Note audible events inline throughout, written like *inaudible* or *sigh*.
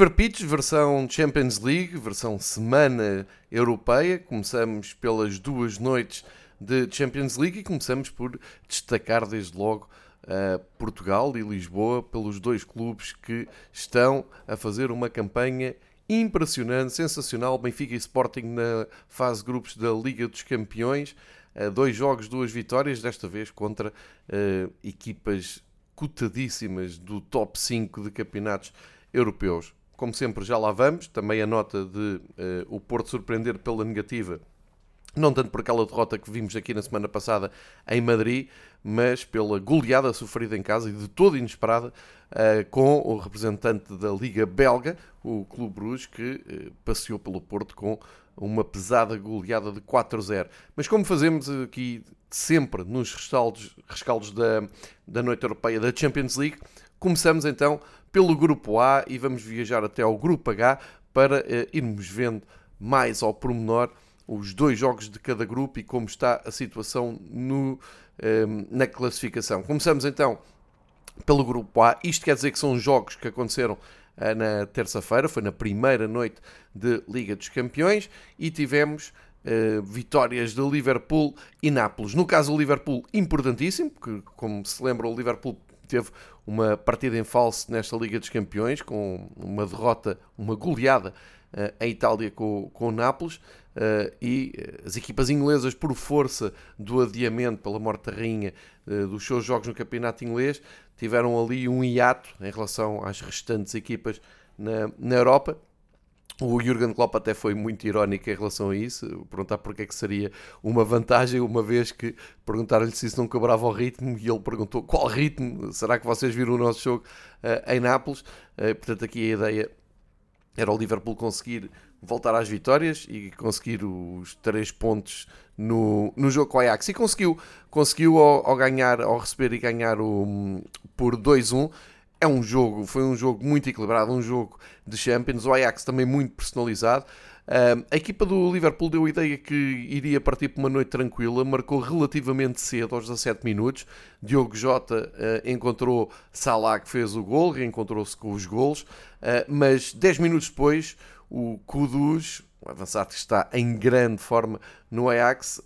Fever Pitch, versão Champions League, versão semana europeia. Começamos pelas duas noites de Champions League e começamos por destacar desde logo uh, Portugal e Lisboa pelos dois clubes que estão a fazer uma campanha impressionante, sensacional. Benfica e Sporting na fase grupos da Liga dos Campeões. Uh, dois jogos, duas vitórias, desta vez contra uh, equipas cotadíssimas do top 5 de campeonatos europeus. Como sempre, já lá vamos. Também a nota de uh, o Porto surpreender pela negativa, não tanto por aquela derrota que vimos aqui na semana passada em Madrid, mas pela goleada sofrida em casa e de toda inesperada uh, com o representante da Liga Belga, o Clube Bruges, que uh, passeou pelo Porto com uma pesada goleada de 4-0. Mas como fazemos aqui sempre nos rescaldos, rescaldos da, da noite europeia da Champions League, começamos então pelo grupo A e vamos viajar até ao grupo H para uh, irmos vendo mais ao pormenor os dois jogos de cada grupo e como está a situação no, ehm, na classificação. Começamos então pelo grupo A. Isto quer dizer que são jogos que aconteceram uh, na terça-feira, foi na primeira noite de Liga dos Campeões e tivemos Uh, vitórias de Liverpool e Nápoles. No caso, o Liverpool, importantíssimo, porque, como se lembra, o Liverpool teve uma partida em falso nesta Liga dos Campeões, com uma derrota, uma goleada uh, em Itália com, com o Nápoles, uh, e eh, as equipas inglesas, por força do adiamento pela morte da rainha uh, dos seus jogos no campeonato inglês, tiveram ali um hiato em relação às restantes equipas na, na Europa o Jurgen Klopp até foi muito irónico em relação a isso, perguntar porque é que seria uma vantagem, uma vez que perguntaram-lhe se isso não quebrava o ritmo, e ele perguntou qual ritmo, será que vocês viram o nosso jogo uh, em Nápoles? Uh, portanto, aqui a ideia era o Liverpool conseguir voltar às vitórias e conseguir os três pontos no, no jogo com o Ajax. E conseguiu, conseguiu ao, ao ganhar, ao receber e ganhar o, por 2-1 é um jogo, foi um jogo muito equilibrado, um jogo de Champions, o Ajax também muito personalizado. A equipa do Liverpool deu a ideia que iria partir para uma noite tranquila, marcou relativamente cedo, aos 17 minutos. Diogo Jota uh, encontrou Salah, que fez o gol, reencontrou-se com os golos, uh, mas 10 minutos depois, o Kudus, o avançado que está em grande forma no Ajax,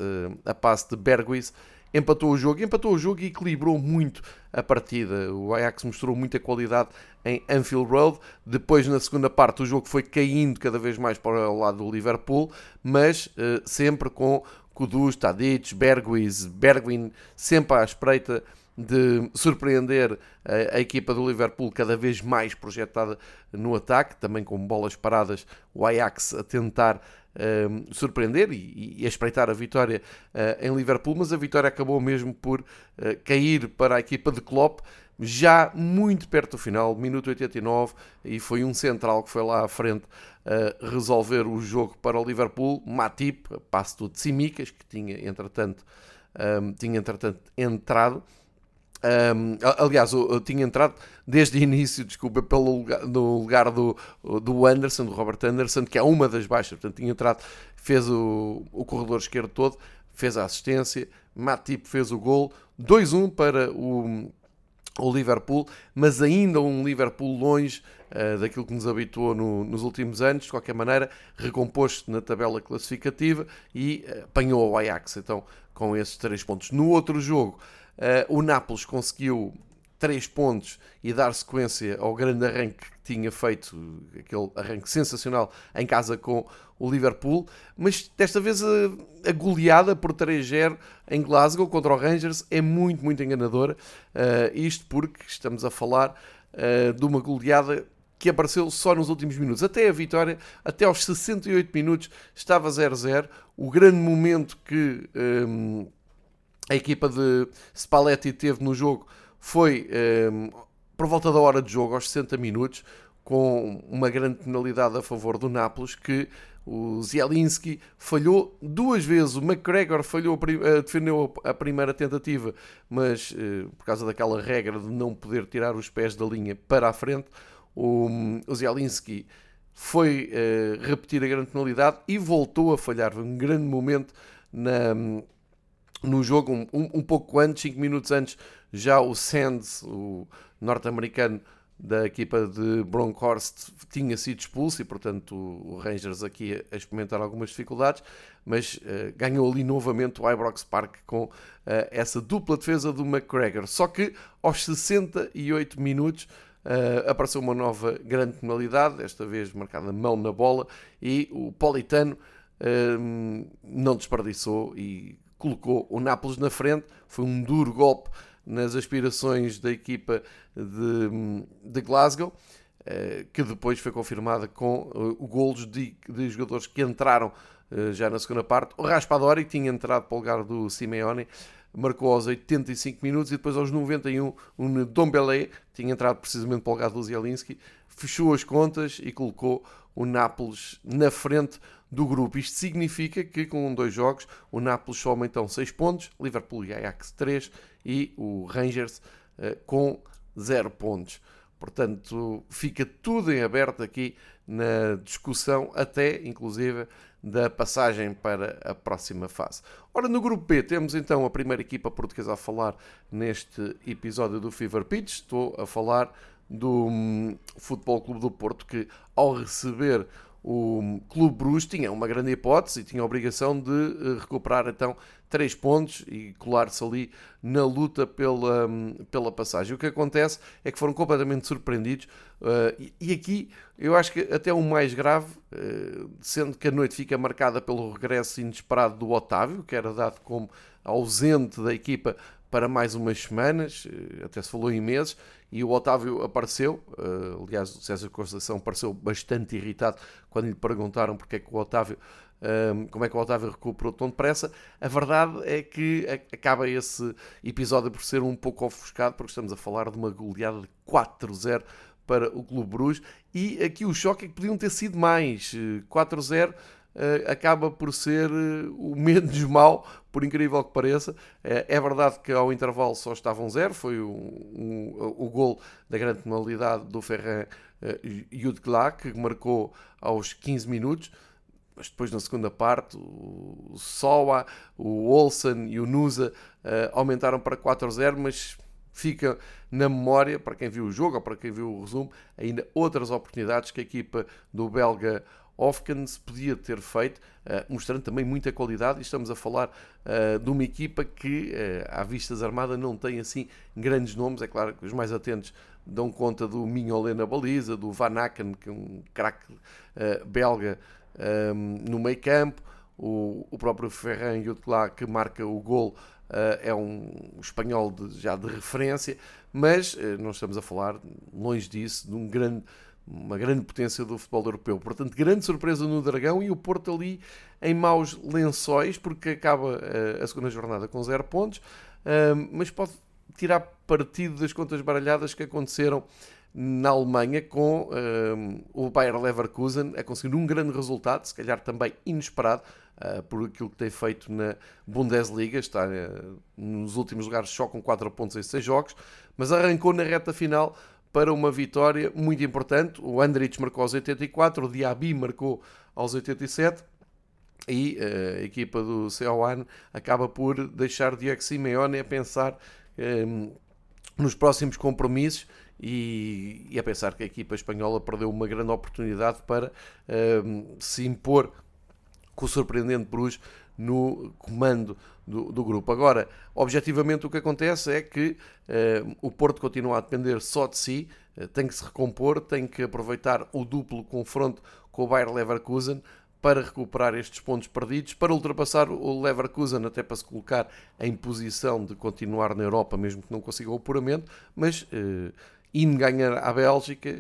a passe de Berghuis, empatou o jogo, empatou o jogo e equilibrou muito a partida. O Ajax mostrou muita qualidade em Anfield Road. Depois, na segunda parte, o jogo foi caindo cada vez mais para o lado do Liverpool, mas uh, sempre com Kudus, Tadic, Berghuis, Bergwin, sempre à espreita de surpreender a, a, equipa do Liverpool cada vez mais projetada no ataque, também com bolas paradas, o Ajax a tentar uh, surpreender e, e, espreitar a vitória uh, em Liverpool, mas a vitória acabou mesmo por uh, cair para a equipa de Klopp já muito perto do final, minuto 89, e foi um central que foi lá à frente a resolver o jogo para o Liverpool, Matip, passo do Tsimikas, que tinha entretanto, um, tinha entretanto entrado, um, aliás, eu, eu, tinha entrado desde o início, desculpa, pelo lugar, no lugar do, do Anderson, do Robert Anderson, que é uma das baixas. Portanto, tinha entrado, fez o, o corredor esquerdo todo, fez a assistência, Matip fez o gol, 2-1 para o, o Liverpool, mas ainda um Liverpool longe uh, daquilo que nos habituou no, nos últimos anos. De qualquer maneira, recompôs-se na tabela classificativa e uh, apanhou o Ajax. Então, com esses três pontos. No outro jogo. Uh, o Nápoles conseguiu 3 pontos e dar sequência ao grande arranque que tinha feito, aquele arranque sensacional em casa com o Liverpool, mas desta vez a, a goleada por 3-0 em Glasgow contra o Rangers é muito, muito enganadora. Uh, isto porque estamos a falar uh, de uma goleada que apareceu só nos últimos minutos. Até a vitória, até aos 68 minutos, estava 0-0. O grande momento que. Um, a equipa de Spalletti teve no jogo foi um, ehm, por volta da hora de jogo, aos 60 minutos, com uma grande penalidade a favor do Nápoles, que o Zielinski falhou duas vezes. O McGregor falhou, uh, defendeu a primeira tentativa, mas uh, por causa daquela regra de não poder tirar os pés da linha para a frente, o, Zielinski foi uh, repetir a grande penalidade e voltou a falhar. Um grande momento na, no jogo, um, um, pouco antes, 5 minutos antes, já o Sands, o norte-americano, da equipa de Bronkhorst tinha sido expulso e, portanto, o Rangers aqui a experimentar algumas dificuldades, mas uh, ganhou ali novamente o Ibrox Park com uh, essa dupla defesa do McGregor. Só que aos 68 minutos uh, apareceu uma nova grande penalidade, desta vez marcada mão na bola, e o Politano não desperdiçou e colocou o Nápoles na frente. Foi um duro golpe nas aspirações da equipa de, de Glasgow, eh, que depois foi confirmada com eh, golos de, de jogadores que entraram eh, já na segunda parte. O Raspadori, tinha entrado para o lugar do Simeone, marcou aos 85 minutos e depois aos 91 o Ndombele, tinha entrado precisamente para o lugar do Zielinski, fechou as contas e colocou o Nápoles na frente do grupo. Isto significa que com dois jogos o Nápoles soma então 6 pontos, Liverpool e Ajax 3 e o Rangers uh, com 0 pontos. Portanto, fica tudo em aberto aqui na discussão, até inclusive da passagem para a próxima fase. Ora, no grupo B temos então a primeira equipa portuguesa a falar neste episódio do Fever Pitch. Estou a falar do um, Futebol Clube do Porto que, ao receber o Clube Bruges tinha uma grande hipótese e tinha a obrigação de eh, recuperar então três pontos e colar-se ali na luta pela, hum, pela passagem. O que acontece é que foram completamente surpreendidos uh, e, aqui eu acho que até o mais grave, uh, sendo que a noite fica marcada pelo regresso inesperado do Otávio, que era dado como ausente da equipa para mais umas semanas, até se falou em meses, e o Otávio apareceu, uh, aliás, o César Conceição pareceu bastante irritado quando lhe perguntaram porque é que o Otávio, uh, como é que o Otávio recuperou tão depressa. A verdade é que acaba esse episódio por ser um pouco ofuscado, porque estamos a falar de uma goleada de 4-0 para o Clube Bruges, e aqui o choque é que podiam ter sido mais, 4-0 eh, acaba por ser uh, o menos *laughs* mau, por incrível que pareça. Uh, é verdade que ao intervalo só estavam zero, foi o, um, o gol da grande penalidade do Ferran Yudgla, que marcou aos 15 minutos. Mas depois, na segunda parte, o Soa, o Olsen e o Nusa aumentaram para 4-0, mas fica na memória, para quem viu o jogo ou para quem viu o resumo, ainda outras oportunidades que a equipa do belga Hofkens podia ter feito, uh, mostrando também muita qualidade. E estamos a falar uh, de uma equipa que, uh, à Vistas Armada, não tem assim grandes nomes. É claro que os mais atentos dão conta do Mignolet na baliza, do Van Aken, que é um craque belga um, no meio campo, o, próprio Ferran Jutla, que marca o gol. é um espanhol de, já de referência, mas não estamos a falar, longe disso, de um grande uma grande potência do futebol europeu. Portanto, grande surpresa no Dragão e o Porto ali em maus lençóis, porque acaba uh, a segunda jornada com zero pontos, uh, mas pode tirar partido das contas baralhadas que aconteceram na Alemanha com uh, o Bayer Leverkusen a conseguir um grande resultado, se calhar também inesperado, por aquilo que tem feito na Bundesliga, está nos últimos lugares só com 4 pontos em 6 jogos, mas arrancou na reta final para uma vitória muito importante. O Andrich marcou aos 84, o Diaby marcou aos 87 e eh, a equipa do Ceoan acaba por deixar Diego Simeone a pensar um, eh, nos próximos compromissos e, e, a pensar que a equipa espanhola perdeu uma grande oportunidade para um, se impor com o surpreendente Bruges no comando do, do, grupo. Agora, objetivamente, o que acontece é que uh, o Porto continua a depender só de si, uh, tem que se recompor, tem que aproveitar o duplo confronto com o Bayer Leverkusen para recuperar estes pontos perdidos, para ultrapassar o Leverkusen, até para se colocar em posição de continuar na Europa, mesmo que não consiga o apuramento, mas. Uh, indo ganhar à Bélgica,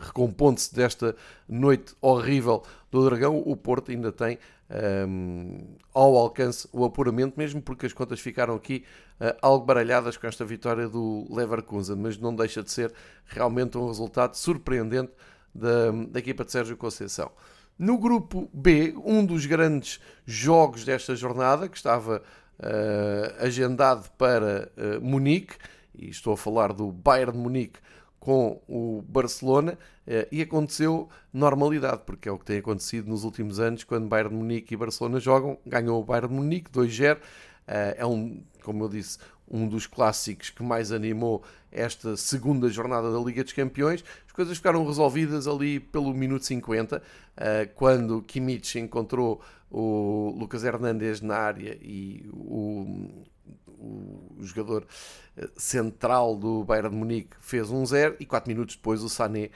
recompondo-se desta noite horrível do Dragão, o Porto ainda tem um, ao alcance o apuramento, mesmo porque as contas ficaram aqui uh, algo baralhadas com esta vitória do Leverkusen, mas não deixa de ser realmente um resultado surpreendente da, da equipa de Sérgio Conceição. No grupo B, um dos grandes jogos desta jornada, que estava uh, agendado para uh, Munique, e estou a falar do Bayern de Munique com o Barcelona eh, e aconteceu normalidade, porque é o que tem acontecido nos últimos anos quando Bayern de Munique e Barcelona jogam. Ganhou o Bayern de Munique 2-0. Eh, é um, como eu disse, um dos clássicos que mais animou esta segunda jornada da Liga dos Campeões. As coisas ficaram resolvidas ali pelo minuto 50, quando Kimmich encontrou o Lucas Hernandes na área e o, o, jogador central do Bayern de Munique fez um 0 e 4 minutos depois o Sané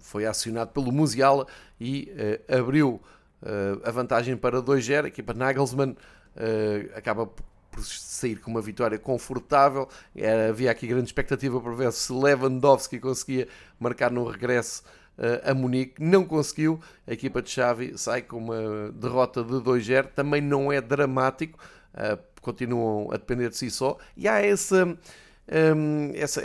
foi acionado pelo Musiala e uh, abriu uh, a vantagem para 2-0. A equipa Nagelsmann uh, acaba por sair com uma vitória confortável. Era, havia aqui grande expectativa para ver se Lewandowski conseguia marcar no regresso a Munique. Não conseguiu. A equipa de Xavi sai com uma derrota de 2-0. Também não é dramático. Continuam a depender de si só. E há essa... Um, essa,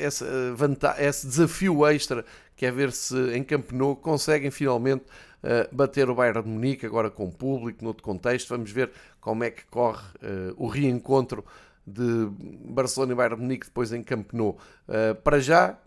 vantagem, esse desafio extra que é ver se em Camp Nou conseguem finalmente uh, bater o Bayern de Munique, agora com público, noutro contexto. Vamos ver como é que corre uh, o reencontro de Barcelona e Bayern de Munique depois em Camp Nou. Para já,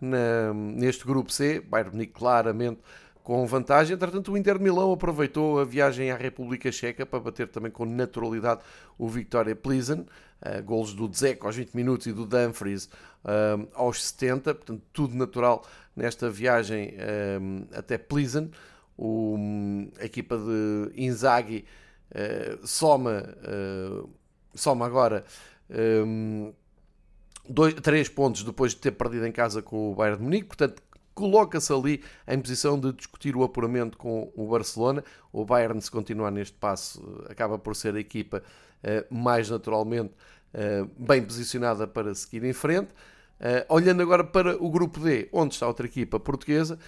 neste grupo C, Bayern de Munique claramente com vantagem. Entretanto, o Inter de Milão aproveitou a viagem à República Checa para bater também com naturalidade o Victoria Plizen. Uh, golos do Dzeko aos 20 minutos e do Dumfries uh, aos 70. Portanto, tudo natural nesta viagem um, até Plizen. O, a equipa de Inzaghi soma, soma agora um, dois, três pontos depois de ter perdido em casa com o Bayern de Munique, portanto coloca-se ali em posição de discutir o apuramento com o Barcelona. O Bayern, se continuar neste passo, acaba por ser a equipa uh, mais naturalmente bem posicionada para seguir em frente. Uh, olhando agora para o grupo D, onde está outra equipa portuguesa,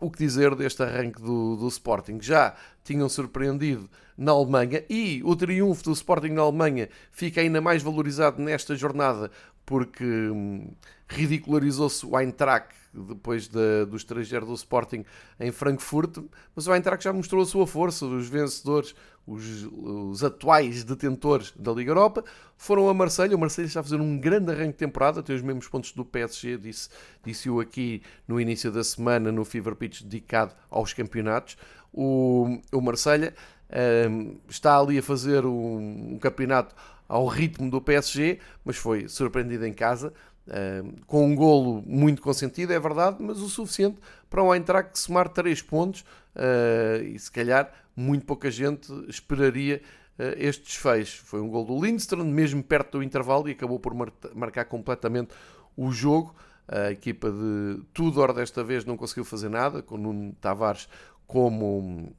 o que dizer deste arranque do, do Sporting? Já tinham surpreendido na Alemanha e o triunfo do Sporting na Alemanha fica ainda mais valorizado nesta jornada porque hum, ridicularizou-se o Eintracht depois de, do estrangeiro do Sporting em Frankfurt, mas o Eintracht já mostrou a sua força, os vencedores, os, os atuais detentores da Liga Europa, foram a Marselha. O Marselha está a fazer um grande arranque de temporada, tem os mesmos pontos do PSG, disse, disse-o aqui no início da semana no Fever Pitch dedicado aos campeonatos. O, o Marselha um, está ali a fazer um, um campeonato ao ritmo do PSG, mas foi surpreendido em casa com um golo muito consentido, é verdade, mas o suficiente para o Eintracht somar 3 pontos uh, e se calhar muito pouca gente esperaria uh, este desfecho. Foi um gol do Lindström, mesmo perto do intervalo, e acabou por mar marcar completamente o jogo. A equipa de Tudor desta vez não conseguiu fazer nada, com Nuno Tavares como,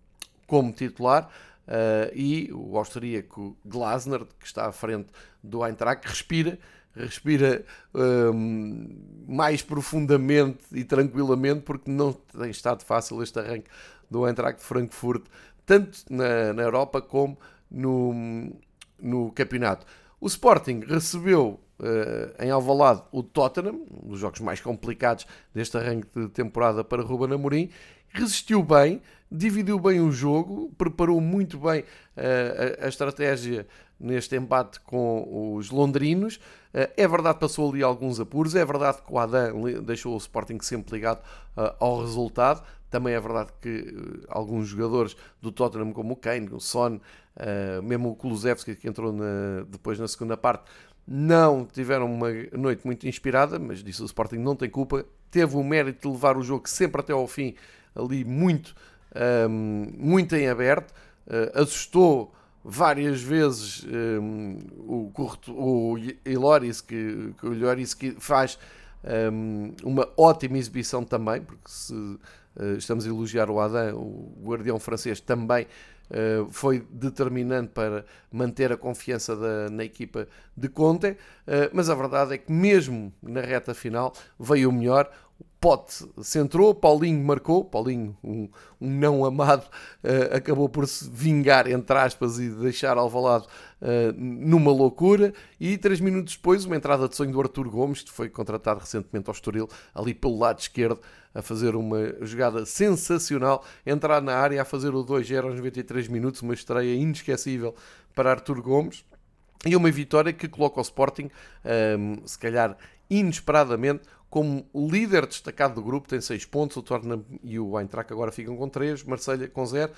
como titular. Uh, e o austríaco Glasner, que está à frente do Eintracht, respira respira um, mais profundamente e tranquilamente, porque não tem estado fácil este arranque do Eintracht de Frankfurt, tanto na, na Europa como no, no campeonato. O Sporting recebeu uh, em Alvalade o Tottenham, um dos jogos mais complicados deste arranque de temporada para Ruben Amorim, resistiu bem, dividiu bem o jogo, preparou muito bem uh, a, a, estratégia neste embate com os londrinos. Uh, é verdade passou ali alguns apuros, é verdade que o Adam deixou o Sporting sempre ligado uh, ao resultado. Também é verdade que alguns jogadores do Tottenham, como o Kane, o Son, mesmo o Kulusevski, que entrou na, depois na segunda parte, não tiveram uma noite muito inspirada, mas disse o Sporting não tem culpa, teve o mérito de levar o jogo sempre até ao fim, ali muito um, muito em aberto, uh, assustou várias vezes um, o, o Iloris, que, que o Iloris que faz um, uma ótima exibição também, porque se uh, estamos a elogiar o Adam, o guardião francês também Uh, foi determinante para manter a confiança da, na equipa de Conte, uh, mas a verdade é que mesmo na reta final veio o melhor. Pote centrou, Paulinho marcou, Paulinho, um, um não amado, uh, acabou por se vingar, entre aspas, e deixar Alvalade uh, numa loucura. E três minutos depois, uma entrada de sonho do Arthur Gomes, que foi contratado recentemente ao Estoril, ali pelo lado esquerdo, a fazer uma jogada sensacional, entrar na área a fazer o 2-0 aos 93 minutos, uma estreia inesquecível para Arthur Gomes. E uma vitória que coloca o Sporting, um, ehm, se calhar inesperadamente, como líder destacado do grupo, tem 6 pontos, o Tottenham e o Eintracht agora ficam com 3, Marselha com 0.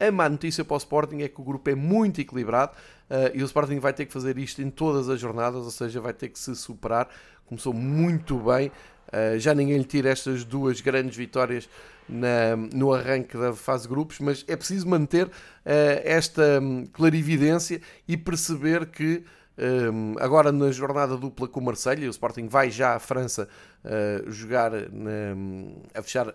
A má notícia para o Sporting é que o grupo é muito equilibrado uh, e o Sporting vai ter que fazer isto em todas as jornadas, ou seja, vai ter que se superar. Começou muito bem, uh, já ninguém lhe tira estas duas grandes vitórias na, no arranque da fase grupos, mas é preciso manter uh, esta um, clarividência e perceber que um, agora na jornada dupla com o Marselha, o Sporting vai já à França uh, jogar na, a fechar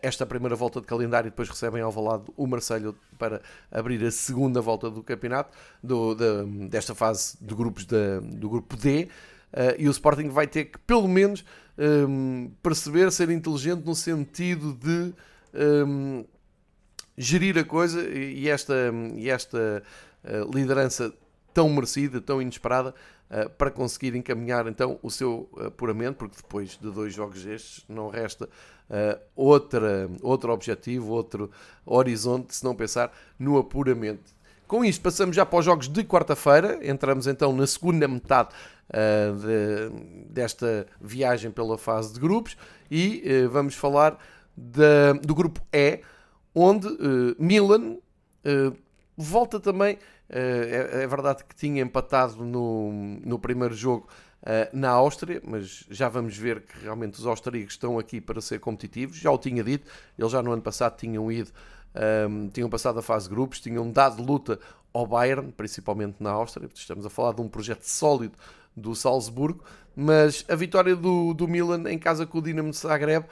esta primeira volta de calendário e depois recebem ao lado o Marselho para abrir a segunda volta do campeonato do, de, desta fase de grupos de, do grupo D. Uh, e o Sporting vai ter que pelo menos um, perceber, ser inteligente no sentido de um, gerir a coisa e esta, e esta uh, liderança tão merecida, tão inesperada, para conseguir encaminhar então o seu apuramento, porque depois de dois jogos destes não resta uh, outra, outro objetivo, outro horizonte, se não pensar no apuramento. Com isto, passamos já para os jogos de quarta-feira, entramos então na segunda metade uh, de, desta viagem pela fase de grupos e uh, vamos falar da, do grupo E, onde Milan volta também. É, é, verdade que tinha empatado no, no primeiro jogo uh, na Áustria, mas já vamos ver que realmente os austríacos estão aqui para ser competitivos. Já o tinha dito, eles já no ano passado tinham ido, um, ehm, tinham passado a fase de grupos, tinham dado luta ao Bayern, principalmente na Áustria. Estamos a falar de um projeto sólido do Salzburgo, mas a vitória do, do Milan em casa com o Dinamo Zagreb uh,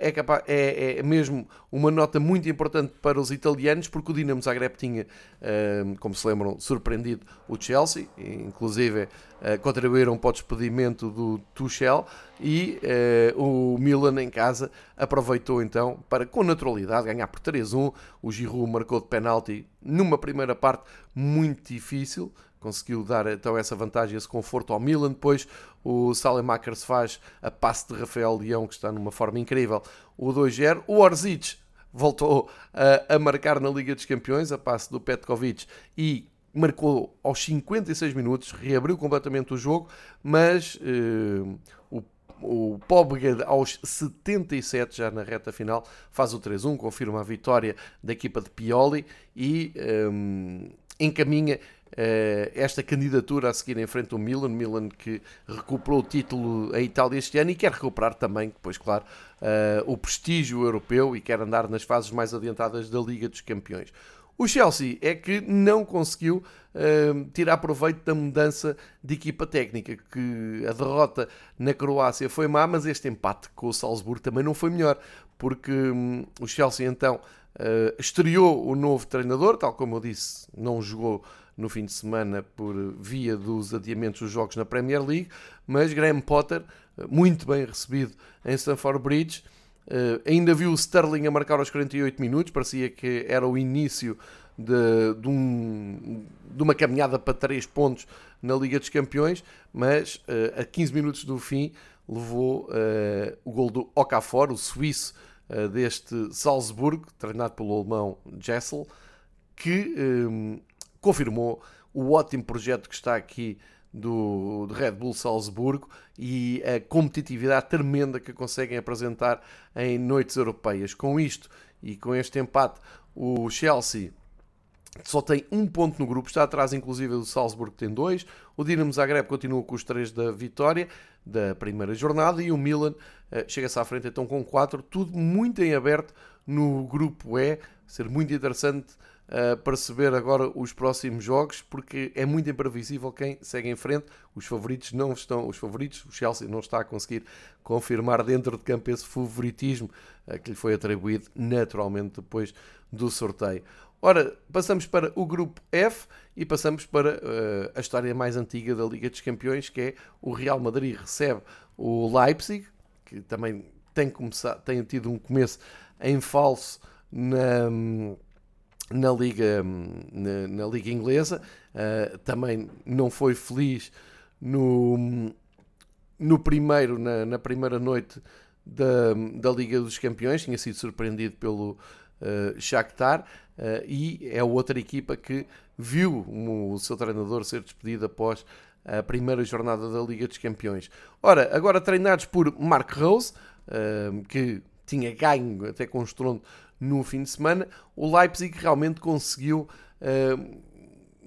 é, capaz, é, é, mesmo uma nota muito importante para os italianos, porque o Dinamo Zagreb tinha, uh, como se lembram, surpreendido o Chelsea, inclusive uh, contribuíram para o despedimento do Tuchel, e o Milan em casa aproveitou então para, com naturalidade, ganhar por 3-1. O Giroud marcou de penalti numa primeira parte muito difícil, conseguiu dar então essa vantagem, esse conforto ao Milan. Depois o Salemakers faz a passe de Rafael Leão, que está numa forma incrível, o 2-0. O Orzic voltou a, a, marcar na Liga dos Campeões, a passe do Petkovic, e marcou aos 56 minutos, reabriu completamente o jogo, mas uh, o o Pobga aos 77, já na reta final, faz o 3-1, confirma a vitória da equipa de Pioli e um, encaminha uh, esta candidatura a seguir em frente ao Milan. Milan que recuperou o título a Itália este ano e quer recuperar também, depois, claro, uh, o prestígio europeu e quer andar nas fases mais adiantadas da Liga dos Campeões. O Chelsea é que não conseguiu uh, tirar proveito da mudança de equipa técnica, que a derrota na Croácia foi má, mas este empate com o Salzburgo também não foi melhor, porque um, o Chelsea então uh, estreou o novo treinador, tal como eu disse, não jogou no fim de semana por via dos adiamentos dos jogos na Premier League, mas Graham Potter, muito bem recebido em Stamford Bridge, Uh, ainda viu o Sterling a marcar aos 48 minutos, parecia que era o início de, de, um, de uma caminhada para 3 pontos na Liga dos Campeões, mas uh, a 15 minutos do fim levou o gol do Okafor, o suíço deste Salzburgo, treinado pelo alemão Jessel, que um, confirmou o ótimo projeto que está aqui do, do, Red Bull Salzburgo e a competitividade tremenda que conseguem apresentar em noites europeias. Com isto e com este empate, o Chelsea só tem um ponto no grupo, está atrás inclusive do Salzburgo que tem dois. O Dinamo Zagreb continua com os três da vitória da primeira jornada e o Milan uh, chega-se à frente então com quatro, tudo muito em aberto no grupo E, ser muito interessante uh, perceber agora os próximos jogos, porque é muito imprevisível quem segue em frente. Os favoritos não estão, os favoritos, o Chelsea não está a conseguir confirmar dentro de campo esse favoritismo uh, que lhe foi atribuído naturalmente depois do sorteio. Ora, passamos para o grupo F e passamos para uh, a história mais antiga da Liga dos Campeões, que é o Real Madrid recebe o Leipzig, que também tem, começado, tem tido um começo em falso na, na liga, na, na liga inglesa. Uh, também não foi feliz no, no primeiro, na, na primeira noite da, da Liga dos Campeões. Tinha sido surpreendido pelo uh, Shakhtar uh, e é outra equipa que viu o seu treinador ser despedido após a primeira jornada da Liga dos Campeões. Ora, agora treinados por Mark Rose, uh, que tinha ganho até com estrondo no fim de semana. O Leipzig realmente conseguiu uh,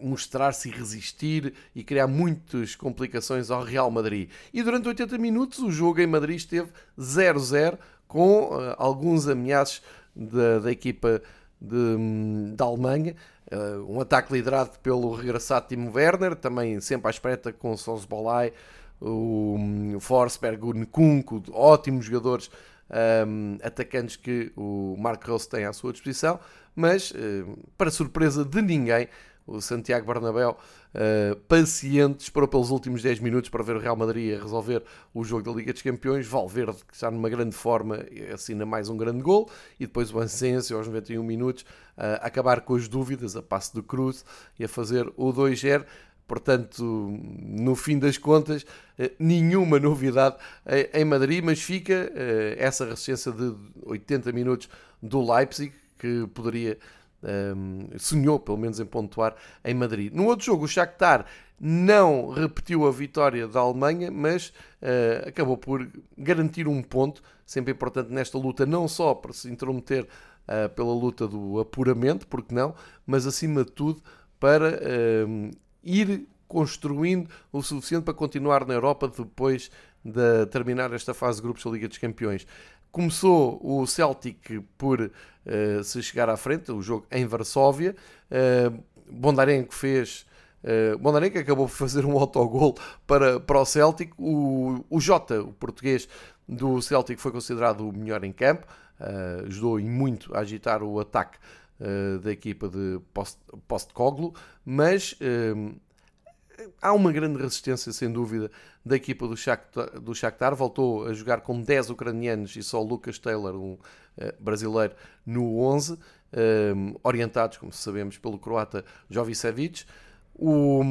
mostrar-se e resistir e criar muitas complicações ao Real Madrid. E durante 80 minutos o jogo em Madrid esteve 0-0 com uh, alguns ameaços da, da equipa de, da Alemanha. Uh, um ataque liderado pelo regressado Timo Werner, também sempre à espreita com o Sosbolai, o um, Forsberg, o Nkunku, ótimos jogadores um, atacantes que o Marco Rose tem à sua disposição, mas uh, para surpresa de ninguém, o Santiago Bernabéu, uh, paciente, esperou pelos últimos 10 minutos para ver o Real Madrid a resolver o jogo da Liga dos Campeões. Valverde, que está numa grande forma, assina mais um grande gol. E depois o Ansensio, aos 91 minutos, uh, a acabar com as dúvidas, a passe do Cruz e a fazer o 2-0. Portanto, no fim das contas, uh, nenhuma novidade em Madrid, mas fica essa resistência de 80 minutos do Leipzig, que poderia um, sonhou pelo menos em pontuar em Madrid. No outro jogo, o Shakhtar não repetiu a vitória da Alemanha, mas acabou por garantir um ponto, sempre importante nesta luta, não só para se intrometer pela luta do apuramento, porque não, mas acima de tudo para uh, ir construindo o suficiente para continuar na Europa depois de terminar esta fase de grupos da Liga dos Campeões. Começou o Celtic por uh, se chegar à frente, o jogo em Varsóvia. Uh, Bondarenko fez. Uh, Bondarenko acabou por fazer um autogol para, para o Celtic. O, o Jota, o português do Celtic, foi considerado o melhor em campo. Uh, ajudou e muito a agitar o ataque uh, da equipa de Postcoglu, mas há uma grande resistência, sem dúvida, da equipa do Shakhtar, do Shakhtar. Voltou a jogar com 10 ucranianos e só Lucas Taylor, um uh, brasileiro, no 11, um, eh, orientados, como sabemos, pelo croata Jovicevic. O,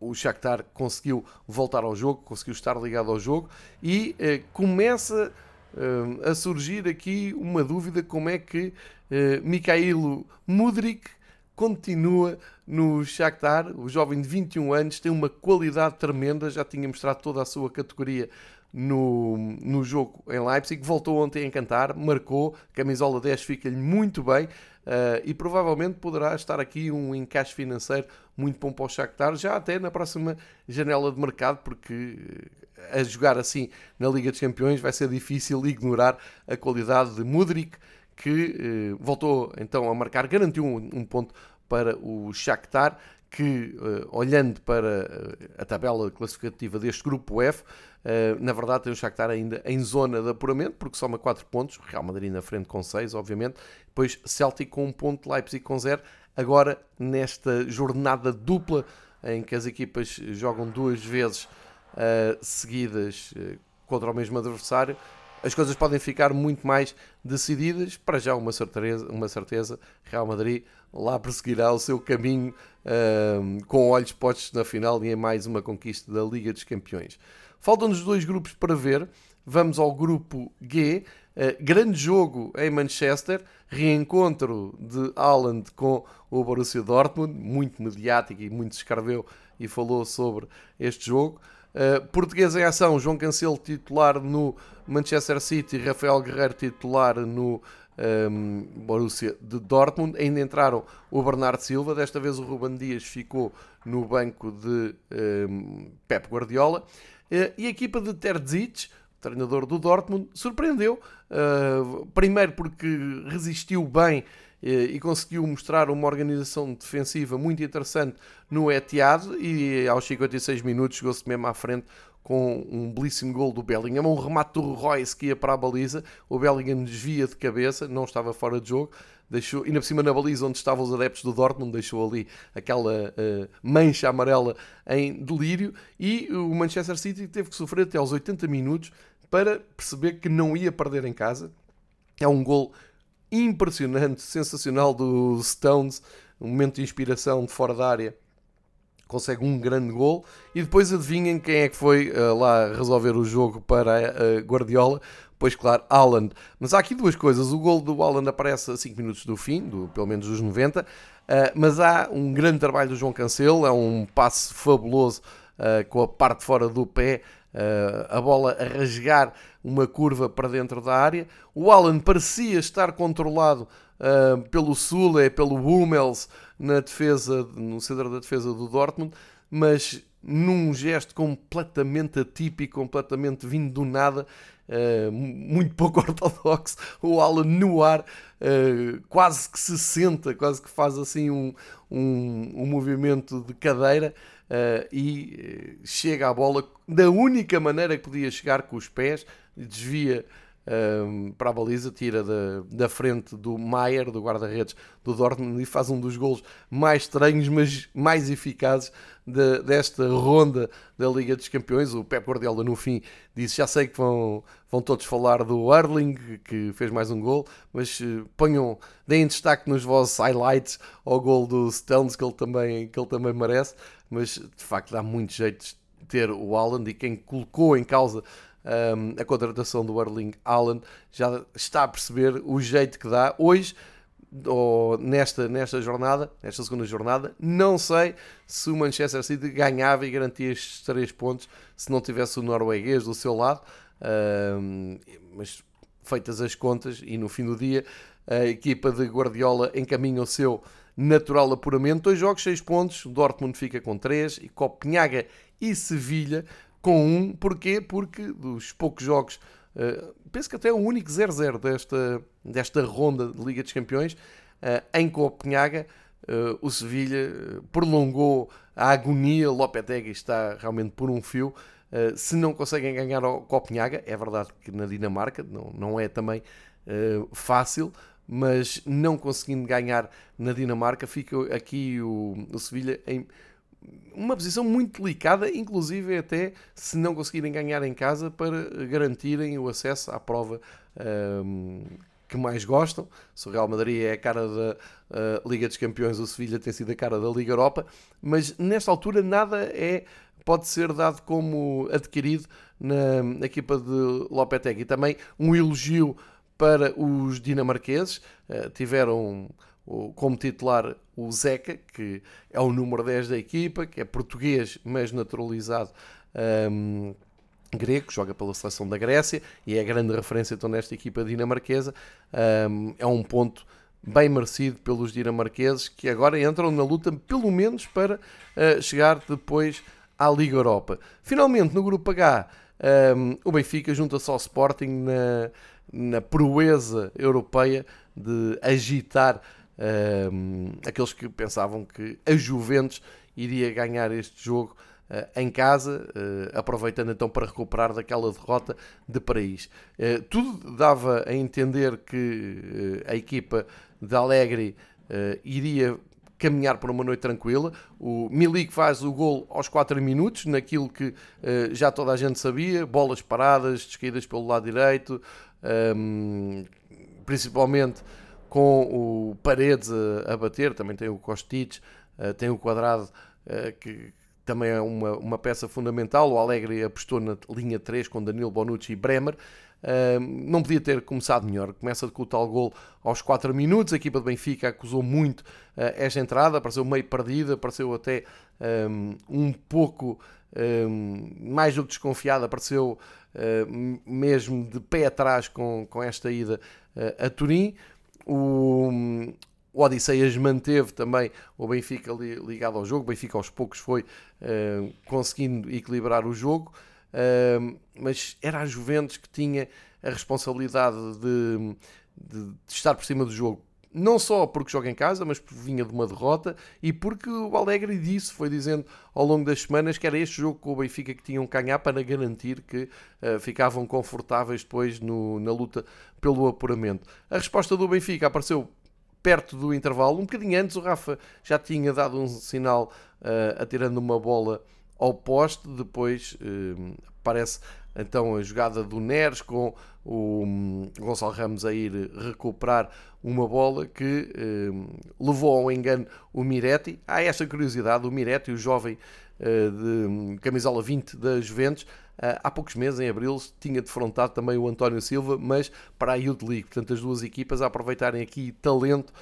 o Shakhtar conseguiu voltar ao jogo, conseguiu estar ligado ao jogo e uh, começa uh, a surgir aqui uma dúvida como é que uh, Mikhailo Mudrik continua no Shakhtar. O jovem de 21 anos tem uma qualidade tremenda, já tinha mostrado toda a sua categoria no, no jogo em Leipzig. Voltou ontem a encantar, marcou, camisola 10 fica-lhe muito bem uh, e provavelmente poderá estar aqui um encaixe financeiro muito bom para o Shakhtar, já até na próxima janela de mercado, porque eh, a jogar assim na Liga dos Campeões vai ser difícil ignorar a qualidade de Mudrik que eh, voltou então a marcar, garantiu um, um ponto para o Shakhtar, que uh, olhando para uh, a tabela classificativa deste grupo F, na verdade tem o Shakhtar ainda em zona de apuramento, porque soma 4 pontos, Real Madrid na frente com 6, obviamente, depois Celtic com 1 um ponto, Leipzig com 0, agora nesta jornada dupla em que as equipas jogam duas vezes seguidas contra o mesmo adversário, as coisas podem ficar muito mais decididas. Para já, uma certeza, uma certeza Real Madrid lá prosseguirá o seu caminho com olhos postos na final e em mais uma conquista da Liga dos Campeões. Faltam-nos dois grupos para ver. Vamos ao grupo G. Uh, grande jogo em Manchester, reencontro de Haaland com o Borussia Dortmund, muito mediático e muito se escreveu e falou sobre este jogo. Uh, português em ação, João Cancelo titular no Manchester City, Rafael Guerreiro titular no um, ehm, Borussia de Dortmund. Ainda entraram o Bernardo Silva, desta vez o Ruben Dias ficou no banco de um, ehm, Pep Guardiola. Uh, e a equipa de Terzic, treinador do Dortmund, surpreendeu. Uh, primeiro porque resistiu bem e conseguiu mostrar uma organização defensiva muito interessante no Etihad e aos 56 minutos chegou-se mesmo à frente com um belíssimo gol do Bellingham, um remate do Royce que ia para a baliza, o Bellingham desvia de cabeça, não estava fora de jogo, deixou, e na cima na baliza onde estavam os adeptos do Dortmund, deixou ali aquela uh, mancha amarela em delírio, e o Manchester City teve que sofrer até aos 80 minutos para perceber que não ia perder em casa. É um gol impressionante, sensacional do Stones, um momento de inspiração de fora da área. Consegue um grande gol e depois adivinhem quem é que foi uh, lá resolver o jogo para uh, Guardiola. Pois claro, Haaland. Mas há aqui duas coisas. O gol do Haaland aparece a 5 minutos do fim, do, pelo menos dos 90. Uh, eh, mas há um grande trabalho do João Cancelo, é um passe fabuloso com a parte fora do pé a bola a rasgar uma curva para dentro da área. O Alan parecia estar controlado pelo Sule, pelo Hummels na defesa, no centro da defesa do Dortmund, mas num gesto completamente atípico, completamente vindo do nada, uh, muito pouco *laughs* ortodoxo, o Alan no ar, uh, quase que se senta, quase que faz assim um, um, um movimento de cadeira uh, e chega à bola da única maneira que podia chegar com os pés, desvia um, para a baliza, tira da, da frente do Maier, do guarda-redes do Dortmund, e faz um dos golos mais estranhos, mas mais eficazes de, desta ronda da Liga dos Campeões. O Pep Guardiola, no fim, disse: Já sei que vão, vão todos falar do Erling, que fez mais um gol, mas uh, ponham, deem destaque nos vossos highlights ao gol do Stones, que ele também, que ele também merece. Mas de facto dá muito jeito de ter o Haaland e quem colocou em causa um, a contratação do Erling Haaland, já está a perceber o jeito que dá. Hoje, ou nesta, nesta jornada, nesta segunda jornada, não sei se o Manchester City ganhava e garantia estes três pontos se não tivesse o norueguês do seu lado. Um, mas feitas as contas e no fim do dia a equipa de Guardiola encaminha o seu natural apuramento. Dois jogos, seis pontos. Dortmund fica com três e Copenhaga e Sevilha com um. Porquê? Porque dos poucos jogos, uh, penso que até o único 0-0 desta, desta ronda de Liga dos Campeões, uh, em Copenhaga, uh, o Sevilha prolongou a agonia. Lopetegui está realmente por um fio. se não conseguem ganhar ao Copenhaga, é verdade que na Dinamarca não, não é também fácil, mas não conseguindo ganhar na Dinamarca, fica aqui o, o Sevilha em uma posição muito delicada, inclusive até se não conseguirem ganhar em casa para garantirem o acesso à prova um, que mais gostam. Se o Real Madrid é a cara da uh, Liga dos Campeões, o Sevilha tem sido a cara da Liga Europa, mas nesta altura nada é pode ser dado como adquirido na, equipa de Lopetegui. Também um elogio para os dinamarqueses, uh, tiveram como titular o Zeca, que é o número 10 da equipa, que é português, mas naturalizado um, grego, joga pela seleção da Grécia e é grande referência então nesta equipa dinamarquesa. Um, é um ponto bem merecido pelos dinamarqueses que agora entram na luta, pelo menos para uh, chegar depois à Liga Europa. Finalmente, no grupo H, um, o Benfica junta-se ao Sporting na, na proeza europeia de agitar Uh, aqueles que pensavam que a Juventus iria ganhar este jogo uh, em casa, uh, aproveitando então para recuperar daquela derrota de Paris. Eh, tudo dava a entender que a equipa de Alegre iria caminhar para uma noite tranquila. O Milik faz o gol aos 4 minutos, naquilo que uh, já toda a gente sabia: bolas paradas, descaídas pelo lado direito, um, principalmente com o Paredes a, a bater, também tem o Kostic, uh, tem o Quadrado, uh, que também é uma, uma peça fundamental. O Alegre apostou na linha 3 com Danilo Bonucci e Bremer. Uh, não podia ter começado melhor. Começa com o tal gol aos 4 minutos. A equipa de Benfica acusou muito esta entrada, pareceu meio perdida, pareceu até um, um pouco um, mais do que desconfiada, pareceu mesmo de pé atrás com, com esta ida a Turim. O, o Odisseias manteve também o Benfica ligado ao jogo. O Benfica aos poucos foi uh, conseguindo equilibrar o jogo, uh, mas era a Juventus que tinha a responsabilidade de, de, de, estar por cima do jogo. Não só porque joga em casa, mas porque vinha de uma derrota e porque o Alegre disse, foi dizendo ao longo das semanas que era este jogo com o Benfica que tinham que ganhar para garantir que uh, ficavam confortáveis depois no, na luta pelo apuramento. A resposta do Benfica apareceu perto do intervalo, um bocadinho antes o Rafa já tinha dado um sinal uh, atirando uma bola ao poste, depois uh, aparece então a jogada do Neres com o um, Gonçalo Ramos a ir recuperar uma bola que um, levou ao engano o Miretti. Há esta curiosidade, o Miretti, o jovem uh, de um, camisola 20 da Juventus, uh, há poucos meses, em abril, tinha defrontado também o António Silva, mas para a Youth League. Portanto, as duas equipas a aproveitarem aqui talento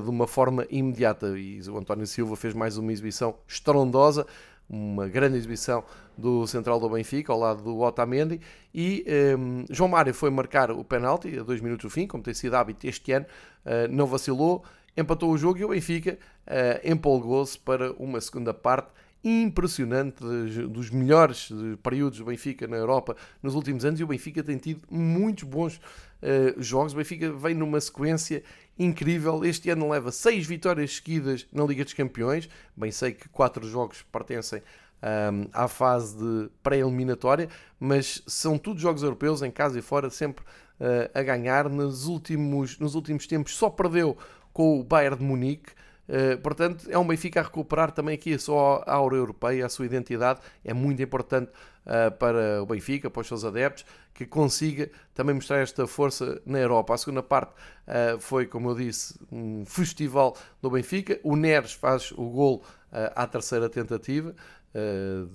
de uma forma imediata. E o António Silva fez mais uma exibição estrondosa uma grande exibição do central do Benfica, ao lado do Otamendi, e um, João Mário foi marcar o penalti a dois minutos do fim, como tem sido hábito este ano, uh, não vacilou, empatou o jogo e o Benfica uh, empolgou-se para uma segunda parte impressionante dos melhores períodos do Benfica na Europa nos últimos anos e o Benfica tem tido muitos bons uh, jogos. O Benfica vem numa sequência incrível. Este ano leva seis vitórias seguidas na Liga dos Campeões. Bem sei que quatro jogos pertencem à fase de pré-eliminatória, mas são todos jogos europeus, em casa e fora, sempre uh, a ganhar. Nos últimos, nos últimos tempos só perdeu com o Bayern de Munique. Uh, portanto, é um Benfica a recuperar também aqui a sua aura europeia, a sua identidade. É muito importante uh, para o Benfica, para os seus adeptos, que consiga também mostrar esta força na Europa. A segunda parte uh, foi, como eu disse, um festival do Benfica. O Neres faz o gol à terceira tentativa,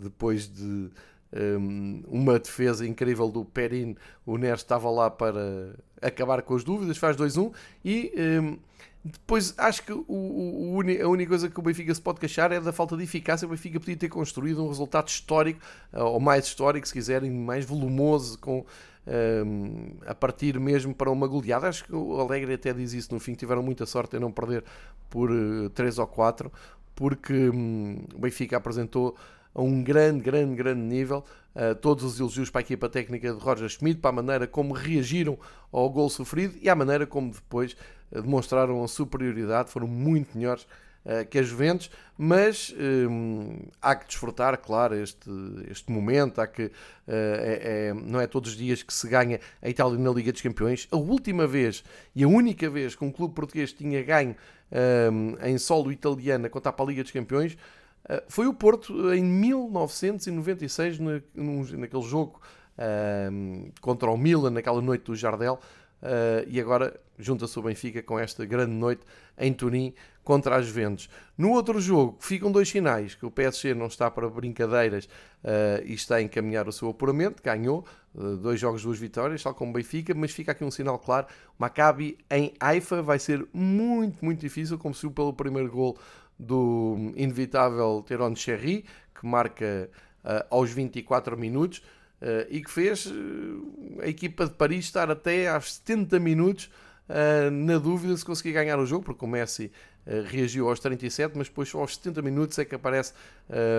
depois de um, uma defesa incrível do Perin. O Neres estava lá para acabar com as dúvidas, faz 2-1 e. Um, depois acho que o, o, a única coisa que o Benfica se pode queixar é da falta de eficácia. O Benfica podia ter construído um resultado histórico, eh, ou mais histórico, se quiserem, mais volumoso, com, um, ehm, a partir mesmo para uma goleada. Acho que o Alegre até diz isso no fim. Tiveram muita sorte em não perder por uh, eh, 3 ou 4, porque um, o Benfica apresentou a um grande, grande, grande nível. Uh, todos os elogios para a equipa técnica de Roger Schmidt, para a maneira como reagiram ao gol sofrido e à maneira como depois demonstraram a superioridade, foram muito melhores uh, que a Juventus, mas um, há que desfrutar, claro, este, este momento, há que, é, é, não é todos os dias que se ganha a Itália na Liga dos Campeões. A última vez e a única vez que um clube português tinha ganho um, em solo italiano contar para a Liga dos Campeões eh, foi o Porto em 1996, naquele jogo ehm, contra o Milan, naquela noite do Jardel, uh, e agora junta-se o Benfica com esta grande noite em Turim contra as Juventus. No outro jogo ficam dois sinais, que o PSG não está para brincadeiras uh, e está a encaminhar o seu apuramento, ganhou uh, dois jogos, duas vitórias, tal como o Benfica, mas fica aqui um sinal claro, Maccabi em Haifa vai ser muito, muito difícil, como se pelo primeiro gol do inevitável Teron Cherry, que marca uh, aos 24 minutos e que fez a equipa de Paris estar até aos 70 minutos na dúvida se conseguia ganhar o jogo, porque o Messi reagiu aos 37, mas depois aos 70 minutos é que aparece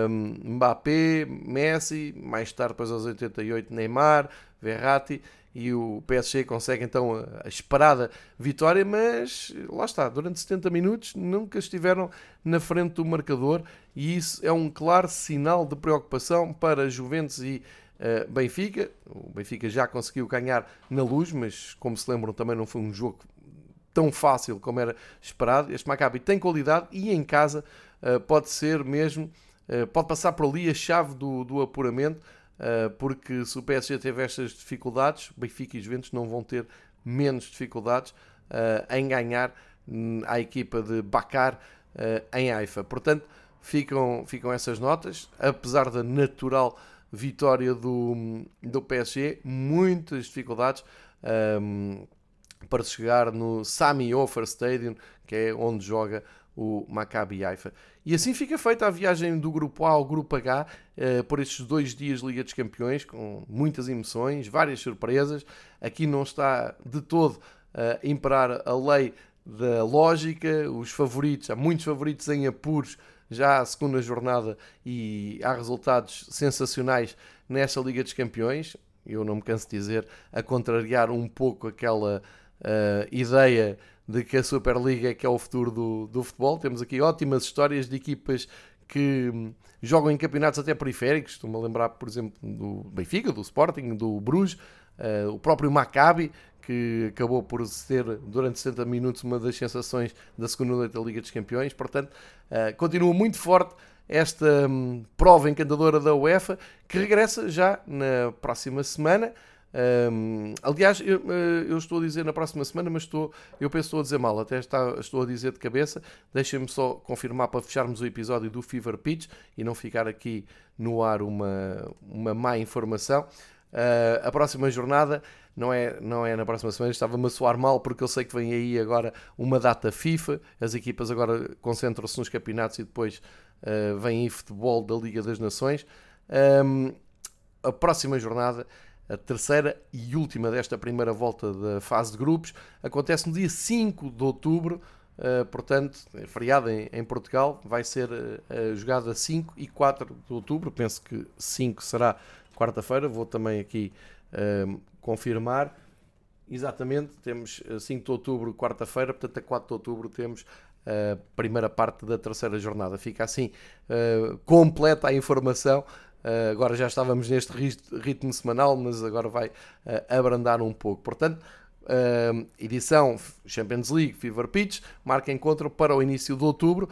Mbappé, Messi, mais tarde depois aos 88 Neymar, Verratti e o PSG consegue então a, esperada vitória, mas lá está, durante 70 minutos nunca estiveram na frente do marcador e isso é um claro sinal de preocupação para Juventus e uh, Benfica. O Benfica já conseguiu ganhar na luz, mas como se lembram também não foi um jogo tão fácil como era esperado. Este Maccabi tem qualidade e em casa uh, pode ser mesmo, uh, pode passar por ali a chave do, do apuramento eh, porque se o PSG teve estas dificuldades, Benfica e Juventus não vão ter menos dificuldades eh, em ganhar hum, a equipa de Bakar eh, em Haifa. Portanto, ficam, ficam essas notas, apesar da natural vitória do, do PSG, muitas dificuldades um, para chegar no Sami Ofer Stadium, que é onde joga o Maccabi Haifa. E assim fica feita a viagem do Grupo A ao Grupo H uh, por estes dois dias Liga dos Campeões, com muitas emoções, várias surpresas. Aqui não está de todo a uh, imperar a lei da lógica, os favoritos, há muitos favoritos em apuros já a segunda jornada e há resultados sensacionais nesta Liga dos Campeões. Eu não me canso de dizer, a contrariar um pouco aquela uh, ideia de que a Superliga é que é o futuro do, do futebol. Temos aqui ótimas histórias de equipas que hum, jogam em campeonatos até periféricos. Estou-me a lembrar, por exemplo, do Benfica, do Sporting, do Bruges, uh, o próprio Maccabi, que acabou por ser durante 60 minutos uma das sensações da segunda noite da Liga dos Campeões. Portanto, uh, continua muito forte esta um, prova encantadora da UEFA, que regressa já na próxima semana. Um, aliás, eu, eh, eu, estou a dizer na próxima semana, mas estou, eu penso estou a dizer mal, até está, estou a dizer de cabeça. Deixem-me só confirmar para fecharmos o episódio do Fever Pitch e não ficar aqui no ar uma, uma má informação. Uh, a próxima jornada não é, não é na próxima semana, estava-me a soar mal porque eu sei que vem aí agora uma data FIFA, as equipas agora concentram-se nos campeonatos e depois uh, vem aí futebol da Liga das Nações. Um, a próxima jornada, a terceira e última desta primeira volta da fase de grupos, acontece no dia 5 de outubro. Uh, portanto, é feriado em, em, Portugal, vai ser uh, jogada 5 e 4 de outubro. Penso que 5 será quarta-feira, vou também aqui confirmar. Exatamente, temos 5 de outubro, quarta-feira, portanto, a 4 de outubro temos a primeira parte da terceira jornada. Fica assim uh, completa a informação. Agora já estávamos neste ritmo semanal, mas agora vai abrandar um pouco. Portanto, edição Champions League Fever Pitch marca encontro para o início de outubro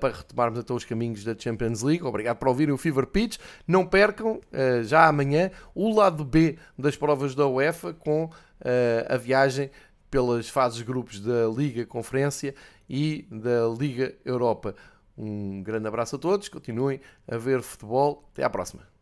para retomarmos então os caminhos da Champions League. Obrigado por ouvirem o Fever Pitch. Não percam já amanhã o lado B das provas da UEFA com a viagem pelas fases grupos da Liga Conferência e da Liga Europa. Um grande abraço a todos, continuem a ver futebol. Até à próxima.